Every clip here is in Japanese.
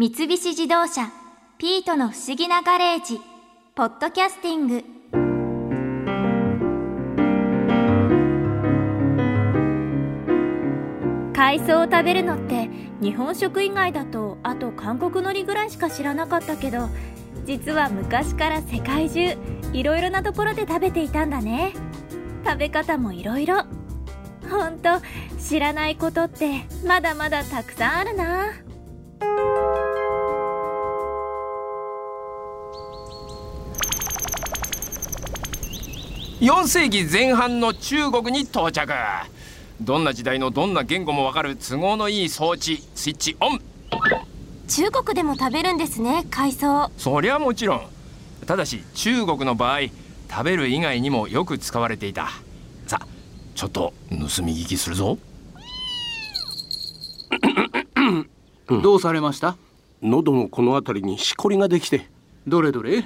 三菱自動車ピートの不思議なガレージポッドキャスティング。海藻を食べるのって日本食以外だとあと韓国海苔ぐらいしか知らなかったけど実は昔から世界中いろいろなところで食べていたんだね。食べ方もいろいろ。ほんと知らないことってまだまだたくさんあるな。4世紀前半の中国に到着。どんな時代のどんな言語もわかる都合のいい装置スイッチオン。中国でも食べるんですね海藻。そりゃもちろん。ただし中国の場合食べる以外にもよく使われていた。さあちょっと盗み聞きするぞ。どうされました？喉のこの辺りにしこりができて。どれどれ？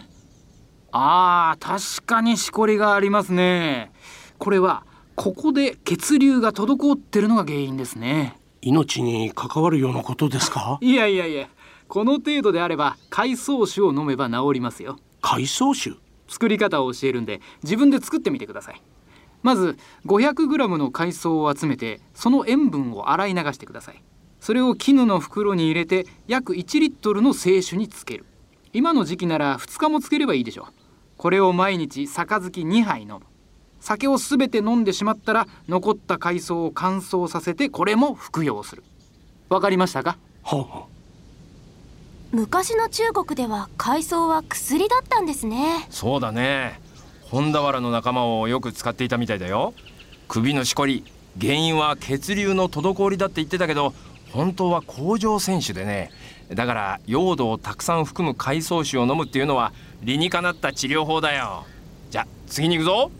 あー確かにしこりがありますね。これはここで血流が滞ってるのが原因ですね。命に関わるようなことですか？いやいやいやこの程度であれば海藻酒を飲めば治りますよ。海藻酒？作り方を教えるんで自分で作ってみてください。まず 500g の海藻を集めてその塩分を洗い流してください。それを絹の袋に入れて約1リットルの清酒につける。今の時期なら2日もつければいいでしょうこれを毎日杯2杯飲む。酒をすべて飲んでしまったら残った海藻を乾燥させてこれも服用する。わかりましたか？はあは昔の中国では海藻は薬だったんですね。そうだね。本俵の仲間をよく使っていたみたいだよ。首のしこり原因は血流の滞りだって言ってたけど本当は甲状腺腫でねだから用土をたくさん含む海藻酒を飲むっていうのは理にかなった治療法だよ。じゃ次に行くぞ。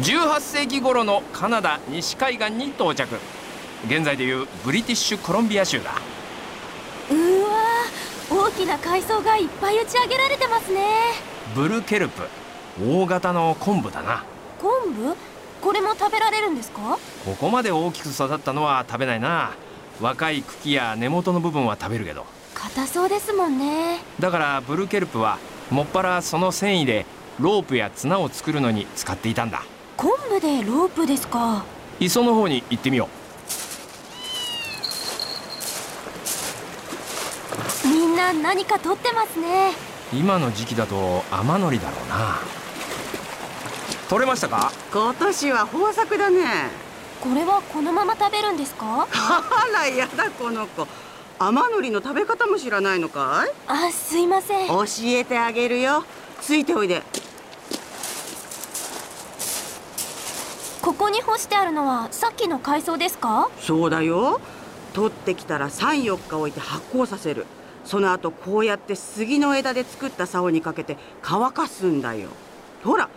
18世紀頃のカナダ西海岸に到着。現在でいうブリティッシュコロンビア州だ。きな海藻がいっぱい打ち上げられてますね。ブルケルプ大型の昆布だな。昆布？これも食べられるんですか？ここまで大きく育ったのは食べないな。若い茎や根元の部分は食べるけど。硬そうですもんね。だからブルケルプはもっぱらその繊維でロープや綱を作るのに使っていたんだ。昆布でロープですか。磯の方に行ってみよみんな何か取ってますね。う今の時期だと雨のりだろうな。取れましたか？今年は豊作だね。これはこのまま食べるんですか？あらやだこの子。甘のりの食べ方も知らないのかい？あすいません。教えてあげるよ。ついておいで。ここに干してあるのはさっきの海藻ですか？そうだよ。取ってきたら34日置いて発酵させるその後こうやって杉の枝で作った竿にかけて乾かすんだよ。ほら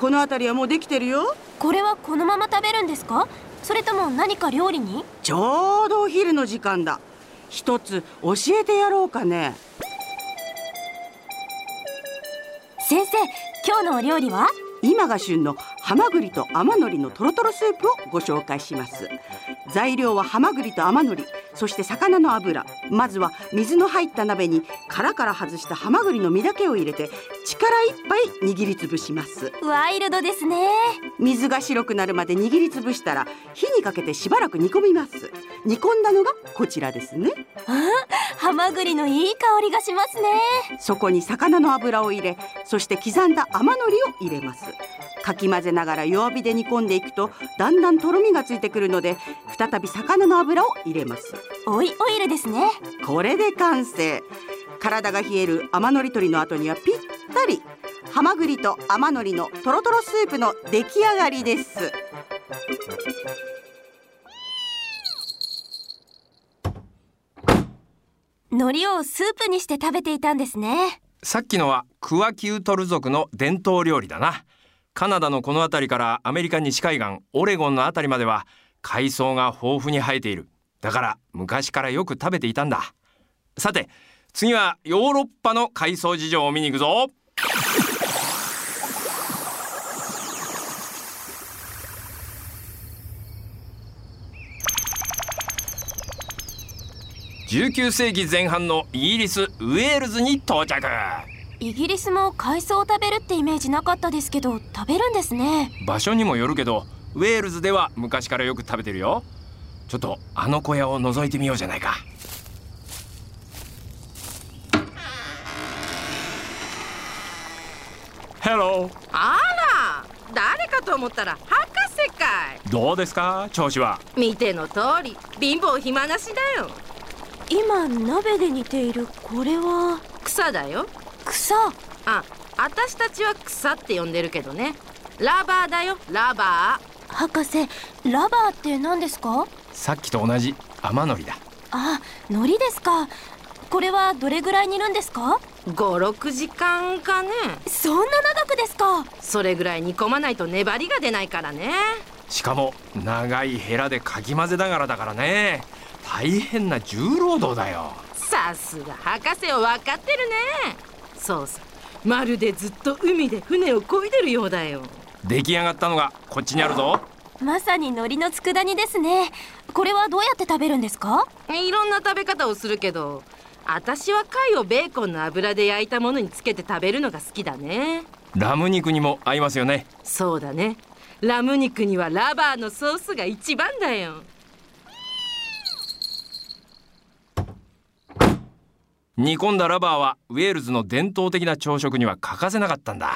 この辺りはもうできてるよ。これはこのまま食べるんですか？それとも何か料理に？ちょうどお昼の時間だ。一つ教えてやろうかね。先生今日のお料理は？今が旬のハマグリと甘のりのトロトロスープをご紹介します。材料はハマグリと甘のりそして魚の油。まずは水の入った鍋に殻から外したハマグリの身だけを入れて力いっぱい握りつぶします。ワイルドですね。水が白くなるまで握りつぶしたら火にかけてしばらく煮込みます。煮込んだのがこちらですね。ハマグリのいい香りがしますね。そこに魚の油を入れそして刻んだ甘のりを入れますかき混ぜながら弱火で煮込んでいくとだんだんとろみがついてくるので再び魚の油を入れます。オイオイルですね。これで完成。体が冷える甘のり取りの後にはぴったり。ハマグリと甘のりのとろとろスープの出来上がりです。海苔をスープにして食べていたんですね。さっきのはクワキュートル族の伝統料理だなカナダのこの辺りからアメリカ西海岸オレゴンの辺りまでは海藻が豊富に生えている。だから昔からよく食べていたんだ。さて次はヨーロッパの海藻事情を見に行くぞ。19世紀前半のイギリスウェールズに到着。イギリスも海藻を食べるってイメージなかったですけど食べるんですね。場所にもよるけどウェールズでは昔からよく食べてるよ。ちょっとあの小屋を覗いてみようじゃないか。ヘロあら誰かと思ったら博士かい。どうですか調子は？見ての通り貧乏暇なしだよ。今鍋で煮ているこれは？草だよ草。あ私たちは草って呼んでるけどね。ラバーだよラバ博士ラバーって何ですか？さっきと同じ雨のりだ。あ海苔ですか。これはどれぐらい煮るんですか？ー56時間かね。そんな長くですか？それぐらい煮込まないと粘りが出ないからね。しかも長いヘラでかき混ぜながらだからね。大変な重労働だよ。さすが博士は分かってるねそうさ。まるでずっと海で船を漕いでるようだよ。出来上がったのがこっちにあるぞ。まさに海苔の佃煮ですね。これはどうやって食べるんですか？いろんな食べ方をするけど私は貝をベーコンの油で焼いたものにつけて食べるのが好きだね。ラム肉にも合いますよね。そうだね。ラム肉にはラバーのソースが一番だよ煮込んだラバーはウェールズの伝統的な朝食には欠かせなかったんだ。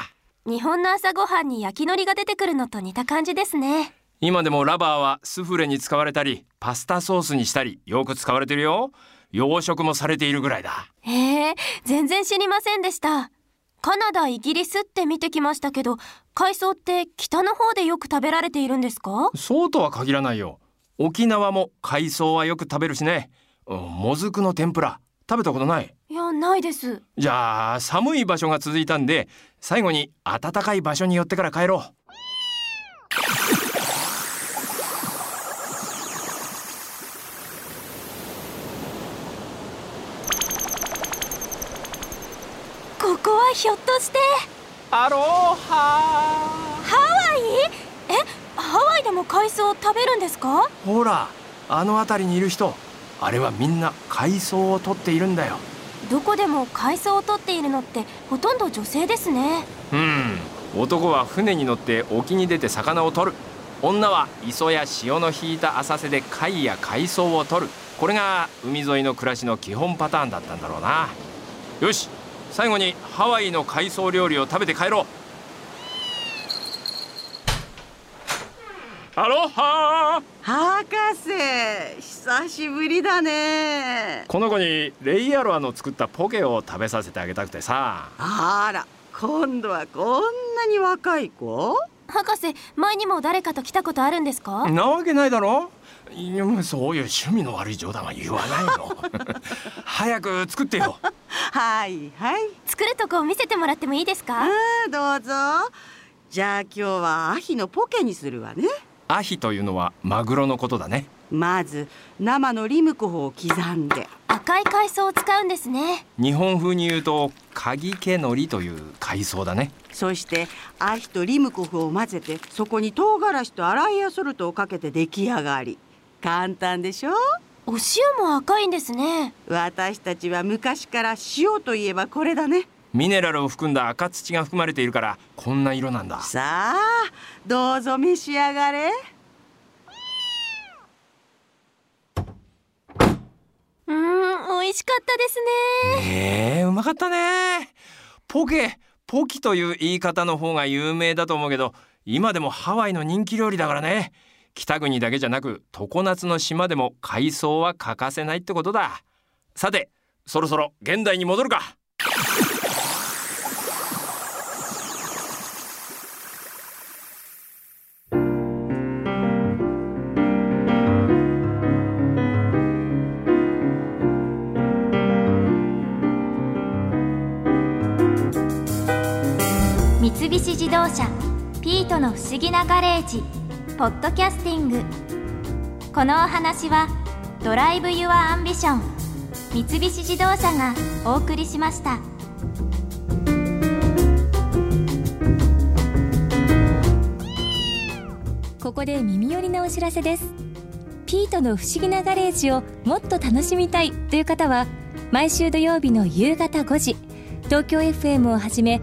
日本の朝ごはんに焼き海苔が出てくるのと似た感じですね。今でもラバーはスフレに使われたりパスタソースにしたりよく使われてるよ。養殖もされているぐらいだ。へえ全然知りませんでした。カナダイギリスって見てきましたけど海藻って北の方でよく食べられているんですか？そうとは限らないよ。沖縄も海藻はよく食べるしね。うんもずくの天ぷら食べたことない？いやないです。じゃあ寒い場所が続いたんで最後に暖かい場所に寄ってから帰ろう。ここはひょっとして。アロハハワイ？えハワイでも海藻を食べるんですか？ほらあの辺りにいる人あれはみんな海藻を取っているんだよ。どこでも海藻を取っているのってほとんど女性ですね。うん。男は船に乗って沖に出て魚を取る。女は磯や潮の引いた浅瀬で貝や海藻を取る。これが海沿いの暮らしの基本パターンだったんだろうな。よし最後にハワイの海藻料理を食べて帰ろうアロハ博士久しぶりだね。この子にレイヤロアの作ったポケを食べさせてあげたくてさ。あら今度はこんなに若い子？博士前にも誰かと来たことあるんですか？なわけないだろ。いやそういう趣味の悪い冗談は言わないの。早く作ってよ。はいはい。作るとこを見せてもらってもいいですか？どうぞ。じゃあ今日はアヒのポケにするわねアヒというのはマグロのことだね。まず生のリムコホを刻んで。赤い海藻を使うんですね。日本風に言うと鍵毛のりという海藻だね。そしてアヒとリムコフを混ぜてそこに唐辛子とアライアソルトをかけて出来上がり。簡単でしょ？お塩も赤いんですね。私たちは昔から塩といえばこれだねミネラルを含んだ赤土が含まれているからこんな色なんだ。さあどうぞ召し上がれ。うーん美味しかったですね。ええうまかったね。ポケポキという言い方の方が有名だと思うけど今でもハワイの人気料理だからね。北国だけじゃなく常夏の島でも海藻は欠かせないってことだ。さてそろそろ現代に戻るか三菱自動車ピートの不思議なガレージポッドキャスティングこのお話は Drive your Ambition 三菱自動車がお送りしましたここで耳寄りなお知らせですピートの不思議なガレージをもっと楽しみたいという方は毎週土曜日の夕方5時東京 FM をはじめ